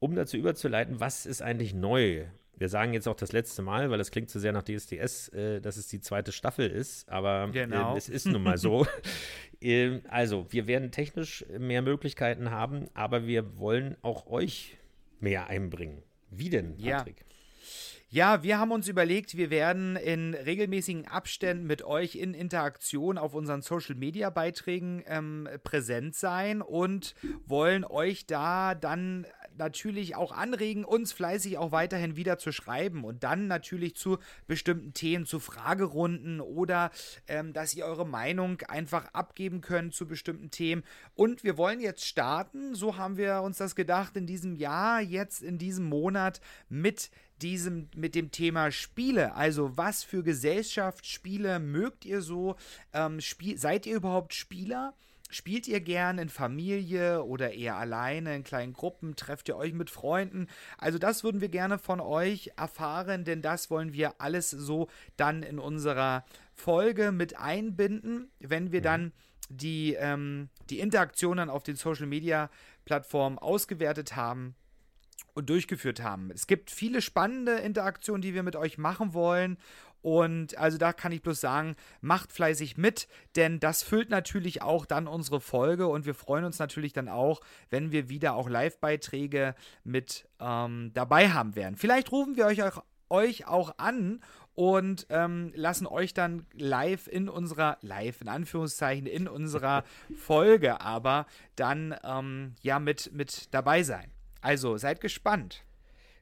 Um dazu überzuleiten, was ist eigentlich neu? Wir sagen jetzt auch das letzte Mal, weil das klingt zu sehr nach DSDS, äh, dass es die zweite Staffel ist, aber Genau. ähm, es ist nun mal so. ähm, also, wir werden technisch mehr Möglichkeiten haben, aber wir wollen auch euch mehr einbringen. Wie denn, Ja. Patrick? Ja, wir haben uns überlegt, wir werden in regelmäßigen Abständen mit euch in Interaktion auf unseren Social Media Beiträgen ähm, präsent sein und wollen euch da dann natürlich auch anregen, uns fleißig auch weiterhin wieder zu schreiben und dann natürlich zu bestimmten Themen, zu Fragerunden oder ähm, dass ihr eure Meinung einfach abgeben könnt zu bestimmten Themen. Und wir wollen jetzt starten, so haben wir uns das gedacht, in diesem Jahr, jetzt in diesem Monat mit diesem, mit dem Thema Spiele. Also, was für Gesellschaftsspiele mögt ihr so? Ähm, spiel, seid ihr überhaupt Spieler? Spielt ihr gern in Familie oder eher alleine in kleinen Gruppen? Trefft ihr euch mit Freunden? Also das würden wir gerne von euch erfahren, denn das wollen wir alles so dann in unserer Folge mit einbinden, wenn wir dann die, ähm, die Interaktionen auf den Social-Media-Plattformen ausgewertet haben und durchgeführt haben. Es gibt viele spannende Interaktionen, die wir mit euch machen wollen. Und also da kann ich bloß sagen, macht fleißig mit, denn das füllt natürlich auch dann unsere Folge und wir freuen uns natürlich dann auch, wenn wir wieder auch Live-Beiträge mit ähm, dabei haben werden. Vielleicht rufen wir euch auch, euch auch an und ähm, lassen euch dann live in unserer, live in Anführungszeichen, in unserer Folge aber dann ähm, ja mit, mit dabei sein. Also seid gespannt.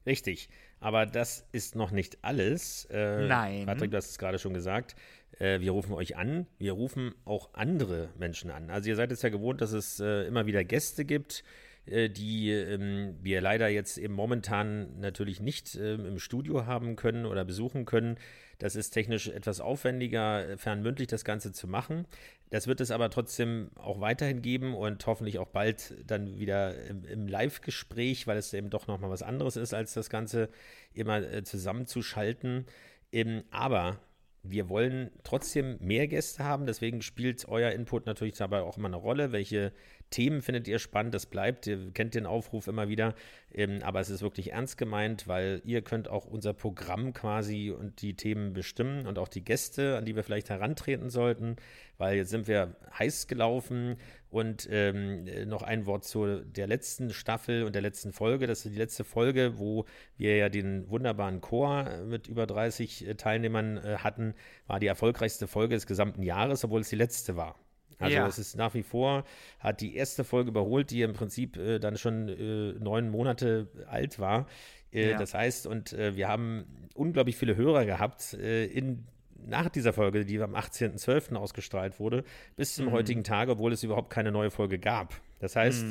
Richtig. Aber das ist noch nicht alles. Äh, Nein. Patrick, du hast es gerade schon gesagt. Äh, wir rufen euch an. Wir rufen auch andere Menschen an. Also ihr seid es ja gewohnt, dass es äh, immer wieder Gäste gibt, die ähm, wir leider jetzt eben momentan natürlich nicht ähm, im Studio haben können oder besuchen können. Das ist technisch etwas aufwendiger, äh, fernmündlich das Ganze zu machen. Das wird es aber trotzdem auch weiterhin geben und hoffentlich auch bald dann wieder im, im Live-Gespräch, weil es eben doch nochmal was anderes ist, als das Ganze immer äh, zusammenzuschalten. Ähm, aber wir wollen trotzdem mehr Gäste haben, deswegen spielt euer Input natürlich dabei auch immer eine Rolle. Welche Themen findet ihr spannend? Das bleibt, ihr kennt den Aufruf immer wieder, ähm, aber es ist wirklich ernst gemeint, weil ihr könnt auch unser Programm quasi und die Themen bestimmen und auch die Gäste, an die wir vielleicht herantreten sollten, weil jetzt sind wir heiß gelaufen und ähm, äh, noch ein Wort zu der letzten Staffel und der letzten Folge. Das ist die letzte Folge, wo wir ja den wunderbaren Chor äh, mit über 30 äh, Teilnehmern äh, hatten, war die erfolgreichste Folge des gesamten Jahres, obwohl es die letzte war. Also Ja. es ist nach wie vor, hat die erste Folge überholt, die im Prinzip äh, dann schon äh, neun Monate alt war. Äh, Ja. Das heißt, und wir haben unglaublich viele Hörer gehabt in nach dieser Folge, die am 18.12. ausgestrahlt wurde, bis zum heutigen Tage, obwohl es überhaupt keine neue Folge gab. Das heißt,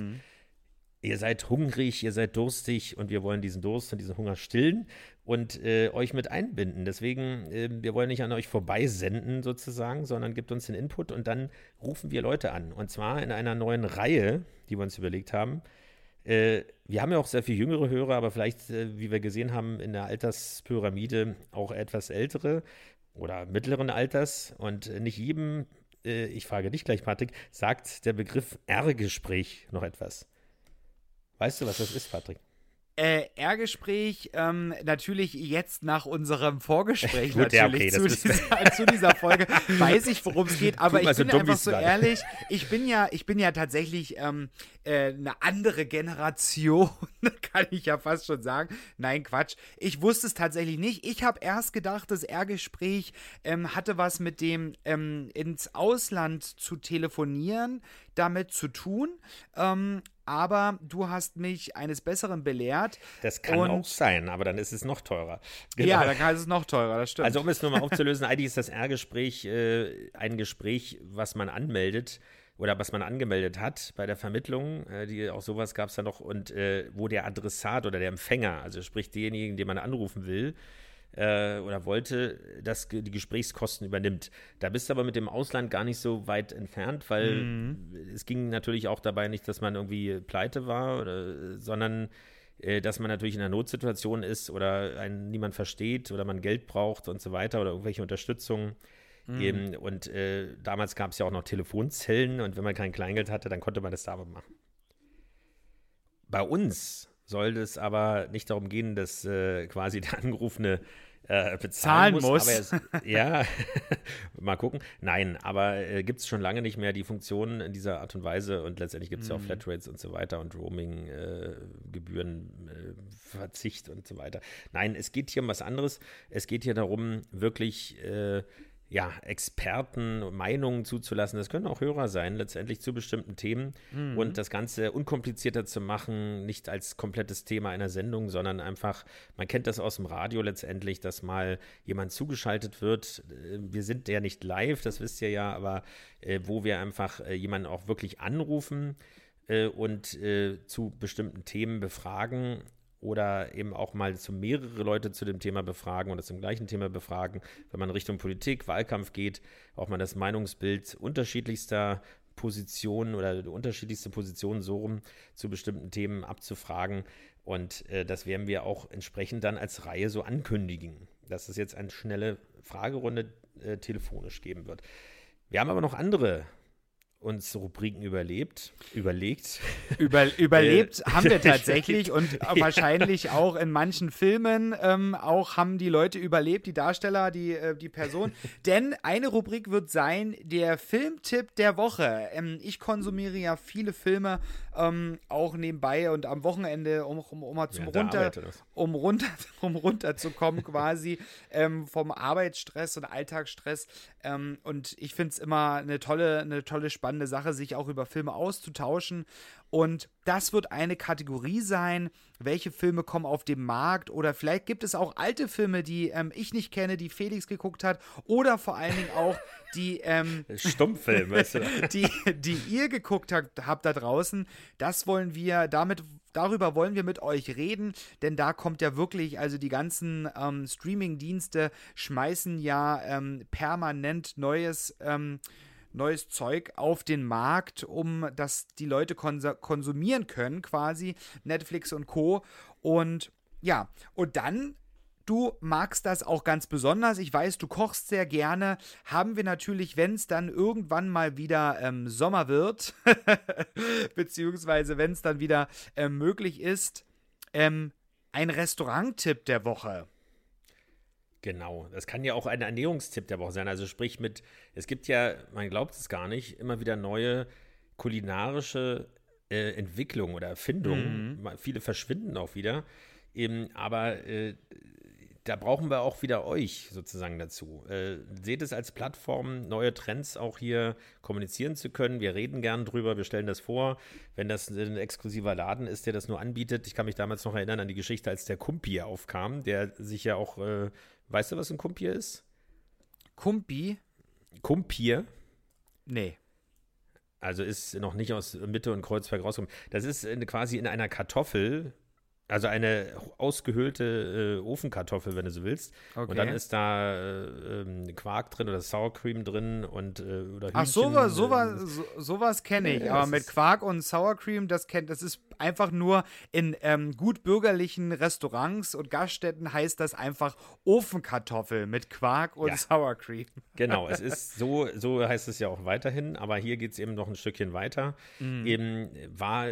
ihr seid hungrig, ihr seid durstig und wir wollen diesen Durst und diesen Hunger stillen und äh, euch mit einbinden. Deswegen, äh, wir wollen nicht an euch vorbeisenden sozusagen, sondern gebt uns den Input und dann rufen wir Leute an. Und zwar in einer neuen Reihe, die wir uns überlegt haben. Äh, wir haben ja auch sehr viel jüngere Hörer, aber vielleicht, äh, wie wir gesehen haben, in der Alterspyramide auch etwas ältere oder mittleren Alters. Und nicht jedem, äh, ich frage dich gleich, Patrick, sagt der Begriff R-Gespräch noch etwas. Weißt du, was das ist, Patrick? Äh, R-Gespräch, ähm, natürlich jetzt nach unserem Vorgespräch Gut, ja, natürlich okay, zu, dieser, zu dieser Folge, weiß ich, worum es geht, aber ich so bin dumm, einfach so ehrlich, ich bin ja, ich bin ja tatsächlich ähm, äh, eine andere Generation, kann ich ja fast schon sagen. Nein, Quatsch. Ich wusste es tatsächlich nicht. Ich habe erst gedacht, das R-Gespräch ähm, hatte was mit dem ähm, ins Ausland zu telefonieren damit zu tun. Ähm, aber du hast mich eines Besseren belehrt. Das kann Und- auch sein, aber dann ist es noch teurer. Ja, Genau. dann kann es noch teurer, das stimmt. Also um es nur mal aufzulösen, eigentlich ist das R-Gespräch äh, ein Gespräch, was man anmeldet oder was man angemeldet hat bei der Vermittlung. Äh, die, auch sowas gab es da noch und äh, wo der Adressat oder der Empfänger, also sprich denjenigen, den man anrufen will äh, oder wollte, das, ge- die Gesprächskosten übernimmt. Da bist du aber mit dem Ausland gar nicht so weit entfernt, weil Mhm. es ging natürlich auch dabei nicht, dass man irgendwie pleite war, oder, sondern äh, dass man natürlich in einer Notsituation ist oder einen niemand versteht oder man Geld braucht und so weiter oder irgendwelche Unterstützung. Eben, und äh, damals gab es ja auch noch Telefonzellen und wenn man kein Kleingeld hatte, dann konnte man das damit machen. Bei uns soll es aber nicht darum gehen, dass äh, quasi der Angerufene äh, bezahlen Zahlen muss. Aber es, ja, mal gucken. Nein, aber äh, gibt es schon lange nicht mehr die Funktion in dieser Art und Weise und letztendlich gibt es ja auch Flatrates und so weiter und Roaming-Gebühren, äh, Verzicht und so weiter. Nein, es geht hier um was anderes. Es geht hier darum, wirklich äh, ja, Experten Meinungen zuzulassen. Das können auch Hörer sein, letztendlich zu bestimmten Themen und das Ganze unkomplizierter zu machen, nicht als komplettes Thema einer Sendung, sondern einfach, man kennt das aus dem Radio letztendlich, dass mal jemand zugeschaltet wird. Äh, Wir sind ja nicht live, das wisst ihr ja, aber äh, wo wir einfach äh, jemanden auch wirklich anrufen äh, und äh, zu bestimmten Themen befragen oder eben auch mal zu mehrere Leute zu dem Thema befragen oder zum gleichen Thema befragen, wenn man Richtung Politik, Wahlkampf geht, auch mal das Meinungsbild unterschiedlichster Positionen oder unterschiedlichste Positionen so rum zu bestimmten Themen abzufragen. Und äh, das werden wir auch entsprechend dann als Reihe so ankündigen, dass es jetzt eine schnelle Fragerunde äh, telefonisch geben wird. Wir haben aber noch andere uns Rubriken überlebt, überlegt. Über, überlebt Äh, haben wir tatsächlich und wahrscheinlich auch in manchen Filmen ähm, auch haben die Leute überlebt, die Darsteller, die, äh, die Person. Denn eine Rubrik wird sein, der Filmtipp der Woche. Ähm, ich konsumiere ja viele Filme ähm, auch nebenbei und am Wochenende, um, um, um mal zum der runter, um runter, um runterzukommen quasi ähm, vom Arbeitsstress und Alltagsstress. Ähm, und ich finde es immer eine tolle, eine tolle, spannende Sache, sich auch über Filme auszutauschen. Und das wird eine Kategorie sein, welche Filme kommen auf den Markt oder vielleicht gibt es auch alte Filme, die ähm, ich nicht kenne, die Felix geguckt hat oder vor allen Dingen auch die ähm, Stummfilm, weißt du? die, die ihr geguckt habt, habt da draußen, das wollen wir, damit, darüber wollen wir mit euch reden, denn da kommt ja wirklich, also die ganzen ähm, Streaming-Dienste schmeißen ja ähm, permanent neues, ähm, neues Zeug auf den Markt, um dass die Leute konsumieren können, quasi Netflix und Co. Und ja, und dann Du magst das auch ganz besonders. Ich weiß, du kochst sehr gerne. Haben wir natürlich, wenn es dann irgendwann mal wieder ähm, Sommer wird, beziehungsweise wenn es dann wieder ähm, möglich ist, ähm, ein Restauranttipp der Woche. Genau, das kann ja auch ein Ernährungstipp der Woche sein. Also sprich mit, es gibt ja, man glaubt es gar nicht, immer wieder neue kulinarische äh, Entwicklungen oder Erfindungen. Ma- Viele verschwinden auch wieder. Eben, aber äh, da brauchen wir auch wieder euch sozusagen dazu. Äh, seht es als Plattform, neue Trends auch hier kommunizieren zu können. Wir reden gern drüber, wir stellen das vor. Wenn das ein exklusiver Laden ist, der das nur anbietet. Ich kann mich damals noch erinnern an die Geschichte, als der Kumpier aufkam, der sich ja auch, äh, weißt du, was ein Kumpier ist? Kumpi? Kumpier, Nee. Also ist noch nicht aus Mitte und Kreuzberg rausgekommen. Das ist in, quasi in einer Kartoffel, also eine ausgehöhlte äh, Ofenkartoffel, wenn du so willst. Okay. Und dann ist da äh, ähm, Quark drin oder Sour Cream drin und äh, oder Ach, Hühnchen, sowas, äh, sowas, so, sowas kenne ich. Ja, aber mit Quark und Sour Cream, das kennt, das ist einfach nur in ähm, gut bürgerlichen Restaurants und Gaststätten heißt das einfach Ofenkartoffel mit Quark und Ja. Sour Cream. Genau, es ist so, so heißt es ja auch weiterhin, aber hier geht es eben noch ein Stückchen weiter. Mhm. Eben war,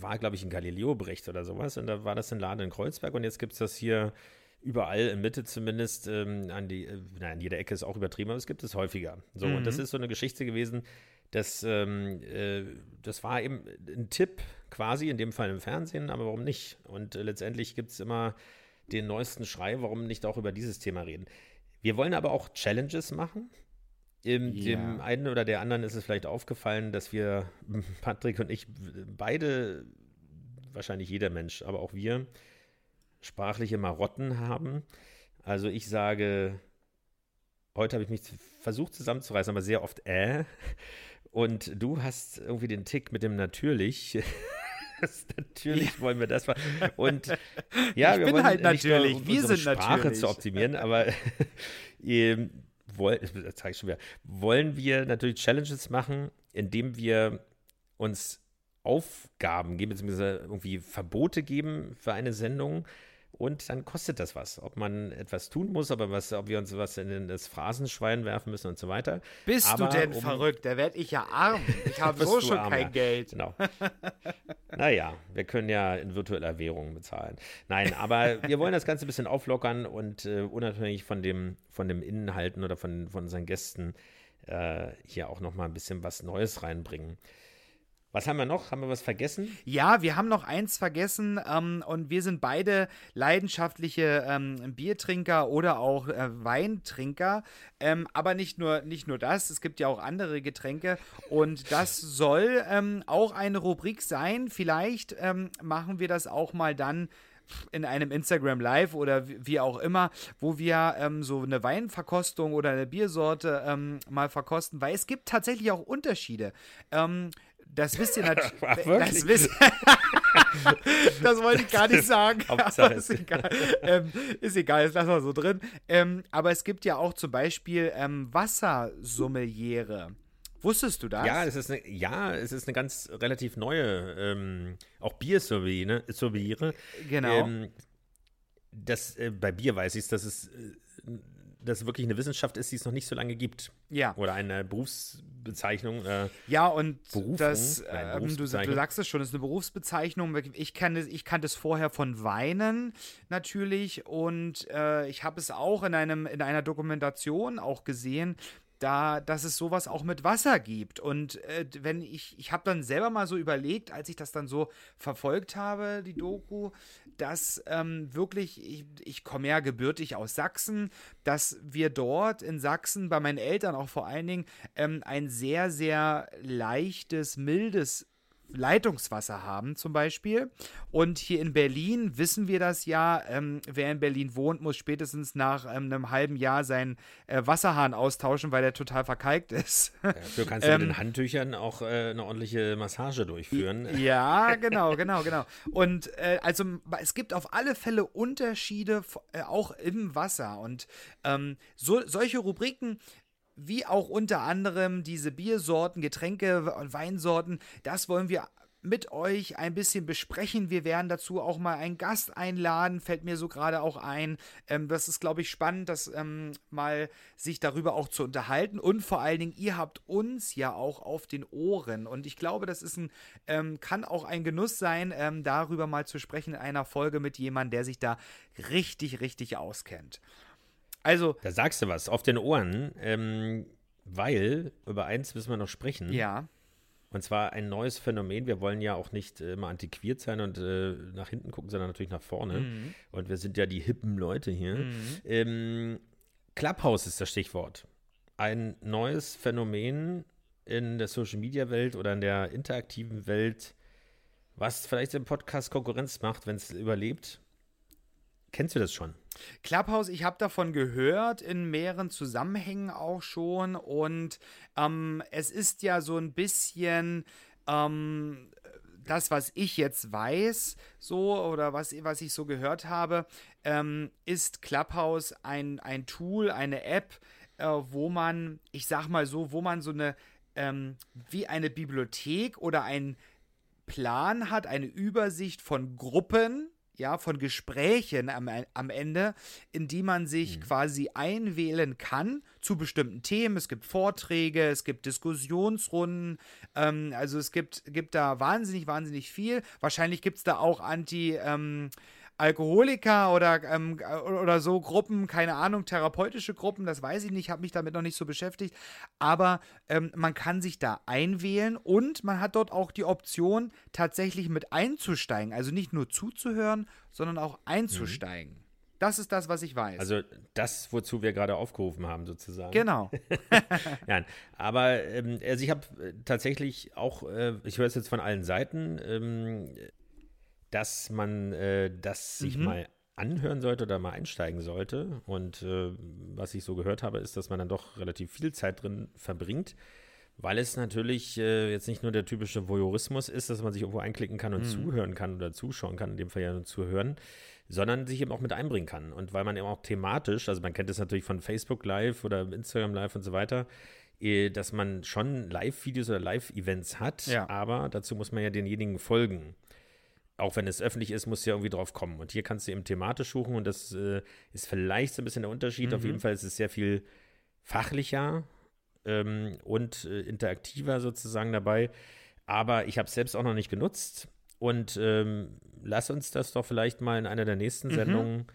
war glaube ich, ein Galileo-Bericht oder sowas und da war das ein Laden in Kreuzberg und jetzt gibt es das hier überall in Mitte zumindest, ähm, an die, äh, na, an jeder Ecke ist auch übertrieben, aber es gibt es häufiger. So, und Mhm. das ist so eine Geschichte gewesen, das, ähm, äh, das war eben ein Tipp quasi, in dem Fall im Fernsehen, aber warum nicht? Und äh, letztendlich gibt es immer den neuesten Schrei, warum nicht auch über dieses Thema reden. Wir wollen aber auch Challenges machen. Im, Ja. Dem einen oder der anderen ist es vielleicht aufgefallen, dass wir, Patrick und ich, beide, wahrscheinlich jeder Mensch, aber auch wir, sprachliche Marotten haben. Also ich sage, heute habe ich mich versucht zusammenzureißen, aber sehr oft äh. Und du hast irgendwie den Tick mit dem natürlich. Das, natürlich wollen wir das mal. Und ja, Ich wir bin wollen halt nicht nur, natürlich. um Wir sind Sprache natürlich. zu optimieren, aber ähm, woll, das zeige ich schon wieder, wollen wir natürlich Challenges machen, indem wir uns Aufgaben geben, beziehungsweise irgendwie Verbote geben für eine Sendung. Und dann kostet das was. Ob man etwas tun muss, aber was, ob wir uns was in das Phrasenschwein werfen müssen und so weiter. Bist Aber du denn um- verrückt? Da werd ich ja arm. Ich habe so schon arm, kein ja. Geld. Genau. naja, wir können ja in virtueller Währung bezahlen. Nein, aber wir wollen das Ganze ein bisschen auflockern und äh, unabhängig von dem, von dem Inhalten oder von, von unseren Gästen äh, hier auch noch mal ein bisschen was Neues reinbringen. Was haben wir noch? Haben wir was vergessen? Ja, wir haben noch eins vergessen ähm, und wir sind beide leidenschaftliche ähm, Biertrinker oder auch äh, Weintrinker. Ähm, aber nicht nur, nicht nur das, es gibt ja auch andere Getränke und das soll ähm, auch eine Rubrik sein. Vielleicht ähm, machen wir das auch mal dann in einem Instagram Live oder wie auch immer, wo wir ähm, so eine Weinverkostung oder eine Biersorte ähm, mal verkosten, weil es gibt tatsächlich auch Unterschiede. Ähm, das wisst ihr natürlich. Das, wisst, das wollte ich gar nicht sagen. Ist egal. Ähm, ist egal, das lassen wir so drin. Ähm, aber es gibt ja auch zum Beispiel ähm, Wassersommeliere. Wusstest du das? Ja, es ist eine, ja, es ist eine ganz relativ neue, ähm, auch Biersommeliere. Sommeliere. Genau. Ähm, das, äh, bei Bier weiß ich es, dass es äh, dass wirklich eine Wissenschaft ist, die es noch nicht so lange gibt. ja. Oder eine Berufsbezeichnung. Äh, Ja, und Berufung? das, ähm, du, du sagst es schon, ist eine Berufsbezeichnung. Ich kannte, ich kannte es vorher von Weinen natürlich und äh, ich habe es auch in, einem, in einer Dokumentation auch gesehen, da, dass es sowas auch mit Wasser gibt. Und äh, wenn ich, ich habe dann selber mal so überlegt, als ich das dann so verfolgt habe, die Doku, dass ähm, wirklich, ich, ich komme ja gebürtig aus Sachsen, dass wir dort in Sachsen, bei meinen Eltern auch vor allen Dingen, ähm, ein sehr, sehr leichtes, mildes Leitungswasser haben zum Beispiel. Und hier in Berlin wissen wir das ja, ähm, wer in Berlin wohnt, muss spätestens nach ähm, einem halben Jahr seinen äh, Wasserhahn austauschen, weil der total verkalkt ist. dafür kannst du Ähm, mit den Handtüchern auch äh, eine ordentliche Massage durchführen. Ja, genau, genau, genau. Und äh, also es gibt auf alle Fälle Unterschiede äh, auch im Wasser. Und ähm, so, solche Rubriken wie auch unter anderem diese Biersorten, Getränke und Weinsorten, das wollen wir mit euch ein bisschen besprechen. Wir werden dazu auch mal einen Gast einladen, fällt mir so gerade auch ein. Ähm, das ist, glaube ich, spannend, das ähm, mal sich darüber auch zu unterhalten. Und vor allen Dingen, ihr habt uns ja auch auf den Ohren. Und ich glaube, das ist ein, ähm, kann auch ein Genuss sein, ähm, darüber mal zu sprechen in einer Folge mit jemandem, der sich da richtig, richtig auskennt. Also, Da sagst du was, auf den Ohren, ähm, weil über eins müssen wir noch sprechen. ja. Und zwar ein neues Phänomen. Wir wollen ja auch nicht äh, immer antiquiert sein und äh, nach hinten gucken, sondern natürlich nach vorne. Mhm. Und wir sind ja die hippen Leute hier. Ähm, Clubhouse ist das Stichwort. Ein neues Phänomen in der Social-Media-Welt oder in der interaktiven Welt, was vielleicht im Podcast Konkurrenz macht, wenn es überlebt. Kennst du das schon? Clubhouse, ich habe davon gehört, in mehreren Zusammenhängen auch schon. Und ähm, es ist ja so ein bisschen ähm, das, was ich jetzt weiß, so oder was, was ich so gehört habe, ähm, ist Clubhouse ein, ein Tool, eine App, äh, wo man, ich sag mal so, wo man so eine, ähm, wie eine Bibliothek oder ein Plan hat, eine Übersicht von Gruppen, ja, von Gesprächen am, am Ende, in die man sich mhm. quasi einwählen kann zu bestimmten Themen. Es gibt Vorträge, es gibt Diskussionsrunden, ähm, also es gibt, gibt da wahnsinnig, wahnsinnig viel. Wahrscheinlich gibt es da auch Anti- ähm, Alkoholiker oder, ähm, oder so Gruppen, keine Ahnung, therapeutische Gruppen, das weiß ich nicht, habe mich damit noch nicht so beschäftigt. Aber ähm, man kann sich da einwählen und man hat dort auch die Option, tatsächlich mit einzusteigen. Also nicht nur zuzuhören, sondern auch einzusteigen. Mhm. Das ist das, was ich weiß. Also das, wozu wir gerade aufgerufen haben, sozusagen. Genau. Nein, aber ähm, also ich habe äh, tatsächlich auch, äh, ich höre es jetzt von allen Seiten, ähm, dass man äh, das sich mhm. mal anhören sollte oder mal einsteigen sollte. Und äh, was ich so gehört habe, ist, dass man dann doch relativ viel Zeit drin verbringt, weil es natürlich äh, jetzt nicht nur der typische Voyeurismus ist, dass man sich irgendwo einklicken kann und mhm. zuhören kann oder zuschauen kann, in dem Fall ja nur zuhören, sondern sich eben auch mit einbringen kann. Und weil man eben auch thematisch, also man kennt es natürlich von Facebook Live oder Instagram Live und so weiter, äh, dass man schon Live-Videos oder Live-Events hat, ja. aber dazu muss man ja denjenigen folgen auch wenn es öffentlich ist, musst du ja irgendwie drauf kommen. Und hier kannst du eben thematisch suchen und das äh, ist vielleicht so ein bisschen der Unterschied. Mhm. Auf jeden Fall ist es sehr viel fachlicher ähm, und äh, interaktiver sozusagen dabei. Aber ich habe es selbst auch noch nicht genutzt. Und ähm, lass uns das doch vielleicht mal in einer der nächsten mhm. Sendungen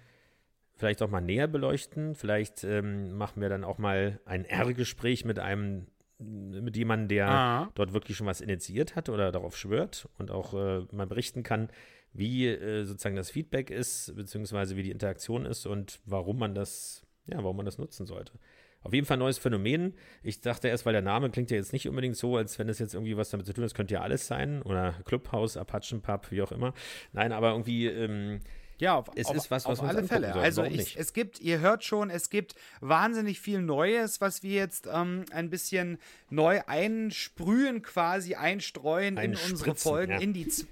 vielleicht auch mal näher beleuchten. Vielleicht ähm, machen wir dann auch mal ein R-Gespräch mit einem mit jemandem, der ah. dort wirklich schon was initiiert hat oder darauf schwört und auch äh, mal berichten kann, wie äh, sozusagen das Feedback ist, beziehungsweise wie die Interaktion ist und warum man das, ja, warum man das nutzen sollte. Auf jeden Fall ein neues Phänomen. Ich dachte erst, weil der Name klingt ja jetzt nicht unbedingt so, als wenn es jetzt irgendwie was damit zu tun hat. Das könnte ja alles sein. Oder Clubhouse, Apachenpub, wie auch immer. Nein, aber irgendwie ähm, ja, auf, es auf, ist was, was auf alle Fälle. Also ich, es gibt, ihr hört schon, es gibt wahnsinnig viel Neues, was wir jetzt ähm, ein bisschen neu einsprühen, quasi einstreuen in unsere Folgen, ja. in die Z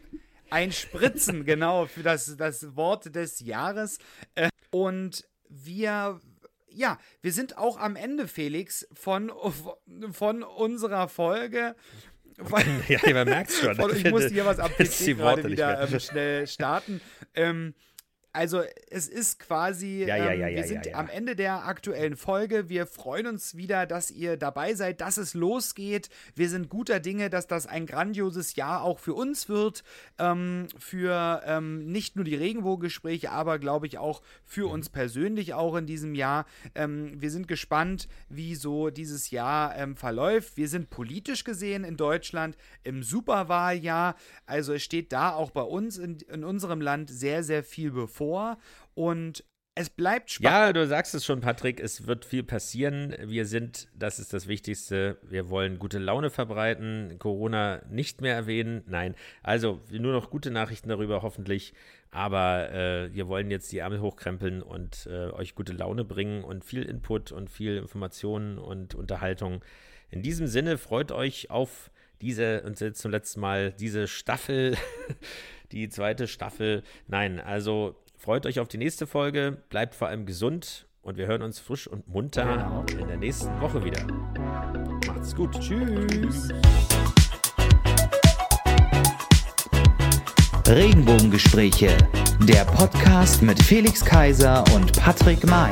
einspritzen, genau, für das, das Wort des Jahres. Äh, und wir ja, wir sind auch am Ende, Felix, von, von unserer Folge. ja, man merkt schon. ich musste hier was am PC gerade wieder ähm, schnell starten. Ähm, also es ist quasi, ja, ja, ja, ähm, wir sind am Ende der aktuellen Folge. Wir freuen uns wieder, dass ihr dabei seid, dass es losgeht. Wir sind guter Dinge, dass das ein grandioses Jahr auch für uns wird. Ähm, für ähm, nicht nur die Regenbogengespräche, aber glaube ich auch für uns persönlich auch in diesem Jahr. Ähm, wir sind gespannt, wie so dieses Jahr ähm, verläuft. Wir sind politisch gesehen in Deutschland im Superwahljahr. Also es steht da auch bei uns in, in unserem Land sehr, sehr viel bevor vor und es bleibt spannend. Ja, du sagst es schon, Patrick, es wird viel passieren. Wir sind, das ist das Wichtigste, wir wollen gute Laune verbreiten, Corona nicht mehr erwähnen. Nein, also nur noch gute Nachrichten darüber hoffentlich. Aber äh, wir wollen jetzt die Ärmel hochkrempeln und äh, euch gute Laune bringen und viel Input und viel Informationen und Unterhaltung. In diesem Sinne freut euch auf diese und jetzt zum letzten Mal diese Staffel, die zweite Staffel. Nein, also Freut euch auf die nächste Folge, bleibt vor allem gesund und wir hören uns frisch und munter in der nächsten Woche wieder. Macht's gut. Tschüss. Regenbogengespräche, der Podcast mit Felix Kaiser und Patrick May.